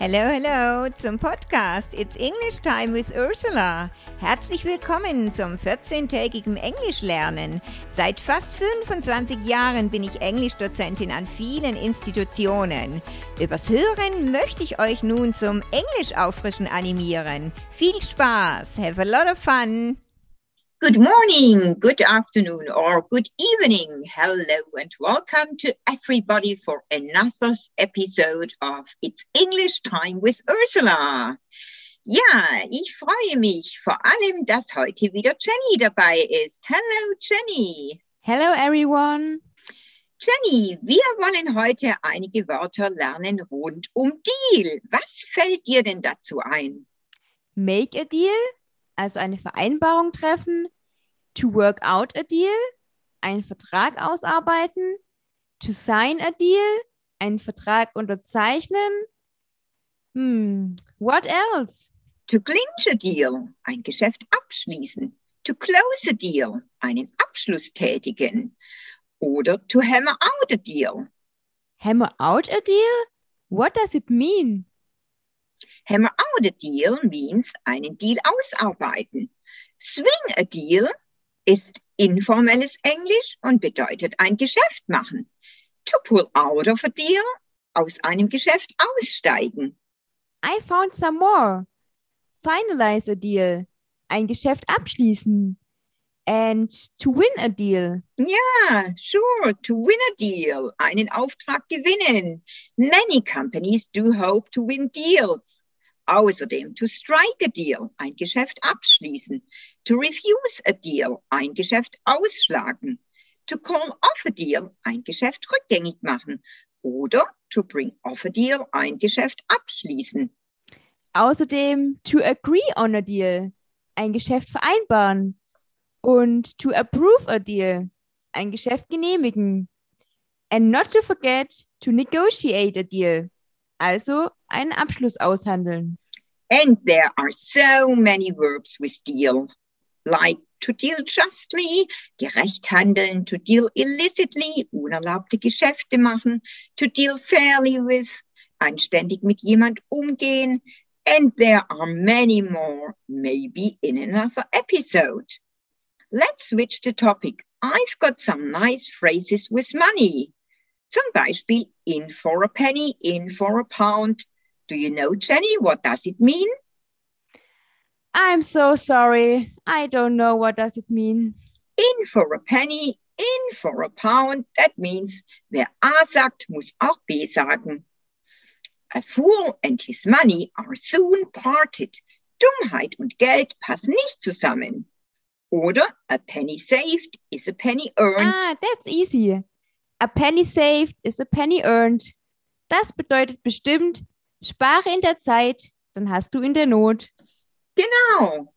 Hello, hello zum Podcast It's English Time with Ursula. Herzlich willkommen zum 14-tägigen Englischlernen. Seit fast 25 Jahren bin ich Englischdozentin an vielen Institutionen. Übers Hören möchte ich euch nun zum Englischauffrischen animieren. Viel Spaß! Have a lot of fun! Good morning, good afternoon, or good evening. Hello and welcome to everybody for another episode of It's English Time with Ursula. Ja, ich freue mich vor allem, dass heute wieder Jenny dabei ist. Hello, Jenny. Hello, everyone. Jenny, wir wollen heute einige Wörter lernen rund um Deal. Was fällt dir denn dazu ein? Make a deal also eine Vereinbarung treffen, to work out a deal, einen Vertrag ausarbeiten, to sign a deal, einen Vertrag unterzeichnen. Hmm, what else? To clinch a deal, ein Geschäft abschließen. To close a deal, einen Abschluss tätigen. Oder to hammer out a deal. Hammer out a deal? What does it mean? Hammer out a deal means einen Deal ausarbeiten. Swing a deal ist informelles Englisch und bedeutet ein Geschäft machen. To pull out of a deal, aus einem Geschäft aussteigen. I found some more. Finalize a deal, ein Geschäft abschließen. And to win a deal. Ja, sure, to win a deal, einen Auftrag gewinnen. Many companies do hope to win deals. Außerdem to strike a deal, ein Geschäft abschließen. To refuse a deal, ein Geschäft ausschlagen. To call off a deal, ein Geschäft rückgängig machen. Oder to bring off a deal, ein Geschäft abschließen. Außerdem to agree on a deal, ein Geschäft vereinbaren. Und to approve a deal, ein Geschäft genehmigen. And not to forget to negotiate a deal, also einen Abschluss aushandeln. And there are so many verbs with deal, like to deal justly, gerecht handeln, to deal illicitly, unerlaubte Geschäfte machen, to deal fairly with, anständig mit jemand umgehen, and there are many more, maybe in another episode. Let's switch the topic. I've got some nice phrases with money. Zum Beispiel in for a penny, in for a pound. Do you know, Jenny, what does it mean? I'm so sorry. I don't know what does it mean. In for a penny, in for a pound. That means wer A sagt, muss auch B sagen. A fool and his money are soon parted. Dummheit und Geld passen nicht zusammen. Oder a penny saved is a penny earned. Ah, that's easy. A penny saved is a penny earned. Das bedeutet bestimmt, spare in der Zeit, dann hast du in der Not. Genau.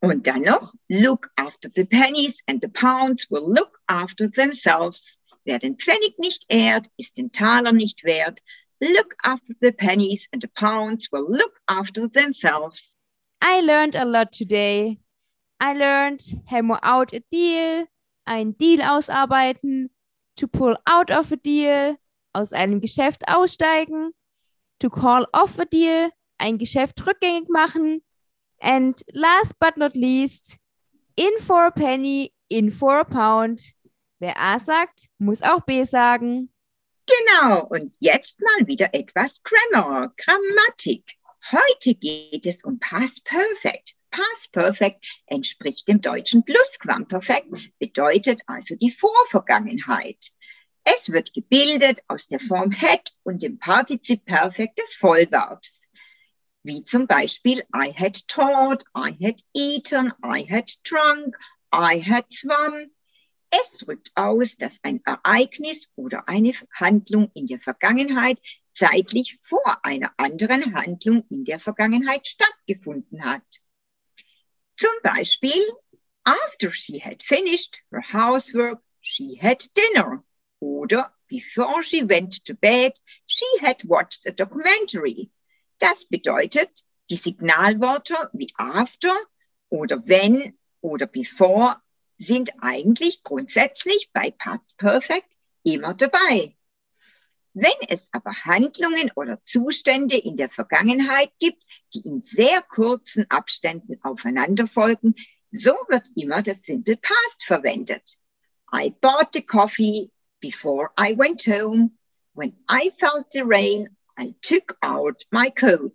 Und dann noch, look after the pennies and the pounds will look after themselves. Wer den Pfennig nicht ehrt, ist den Taler nicht wert. Look after the pennies and the pounds will look after themselves. I learned a lot today. I learned hammer out a deal, ein Deal ausarbeiten, to pull out of a deal, aus einem Geschäft aussteigen, to call off a deal, ein Geschäft rückgängig machen, and last but not least, in for a penny, in for a pound. Wer A sagt, muss auch B sagen. Genau, und jetzt mal wieder etwas Grammar, Grammatik. Heute geht es um Past Perfect. Past Perfect entspricht dem deutschen Plusquamperfekt, bedeutet also die Vorvergangenheit. Es wird gebildet aus der Form had und dem Partizip Perfekt des Vollverbs. Wie zum Beispiel I had taught, I had eaten, I had drunk, I had swum. Es drückt aus, dass ein Ereignis oder eine Handlung in der Vergangenheit zeitlich vor einer anderen Handlung in der Vergangenheit stattgefunden hat. Zum Beispiel, after she had finished her housework, she had dinner. Oder before she went to bed, she had watched a documentary. Das bedeutet, die Signalwörter wie after oder when oder before sind eigentlich grundsätzlich bei Past Perfect immer dabei. Wenn es aber Handlungen oder Zustände in der Vergangenheit gibt, die in sehr kurzen Abständen aufeinanderfolgen, so wird immer das Simple Past verwendet. I bought the coffee before I went home. When I felt the rain, I took out my coat.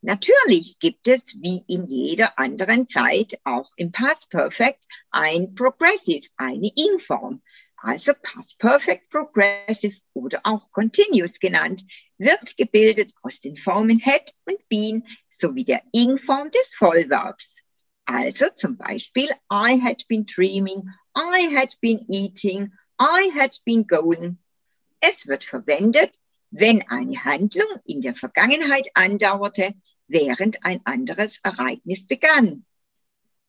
Natürlich gibt es wie in jeder anderen Zeit auch im Past Perfect ein Progressive, eine Ing-Form. Also Past Perfect Progressive oder auch Continuous genannt, wird gebildet aus den Formen had und been sowie der Ing-Form des Vollverbs. Also zum Beispiel I had been dreaming, I had been eating, I had been going. Es wird verwendet, wenn eine Handlung in der Vergangenheit andauerte, während ein anderes Ereignis begann.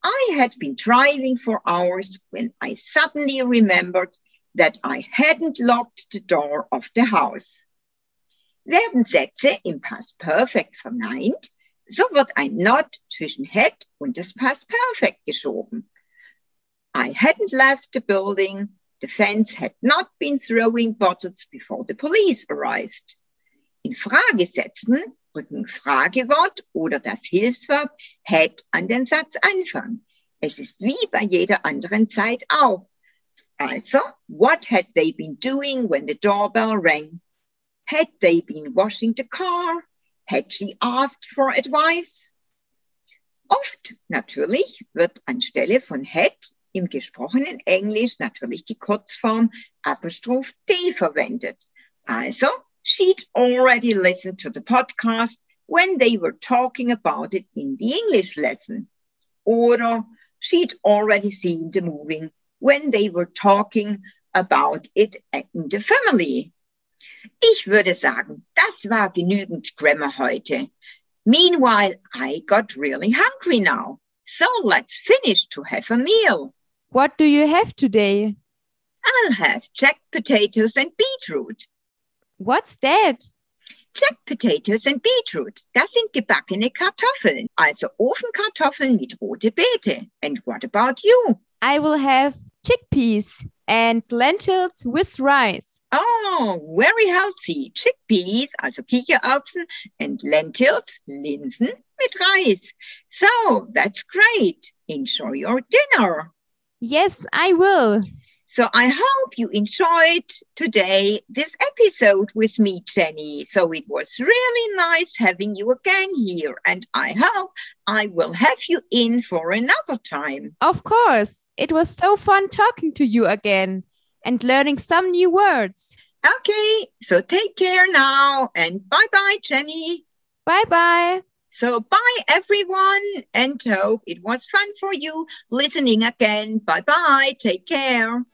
I had been driving for hours when I suddenly remembered that I hadn't locked the door of the house. Werden Sätze im Past Perfect verneint, so wird ein not zwischen had und das Past Perfect geschoben. I hadn't left the building. The fence had not been throwing bottles before the police arrived. In Fragesätzen rücken Fragewort oder das Hilfsverb had an den Satzanfang. Es ist wie bei jeder anderen Zeit auch. Also, what had they been doing when the doorbell rang? Had they been washing the car? Had she asked for advice? Oft natürlich wird anstelle von had im gesprochenen Englisch natürlich die Kurzform Apostroph T verwendet. Also, she'd already listened to the podcast when they were talking about it in the English lesson. Oder she'd already seen the movie when they were talking about it in the family. Ich würde sagen, das war genügend Grammar heute. Meanwhile, I got really hungry now. So let's finish to have a meal. What do you have today? I'll have jacked potatoes and beetroot. What's that? Jacked potatoes and beetroot. Das sind gebackene Kartoffeln, also Ofenkartoffeln mit rote Beete. And what about you? I will have chickpeas and lentils with rice. Oh, very healthy. Chickpeas, also Kichererbsen, and lentils, Linsen mit Reis. So, that's great. Enjoy your dinner. Yes, I will. So I hope you enjoyed today this episode with me, Jenny. So it was really nice having you again here. And I hope I will have you in for another time. Of course. It was so fun talking to you again and learning some new words. Okay. So take care now and bye bye, Jenny. Bye bye. So bye everyone and hope it was fun for you listening again. Bye bye. Take care.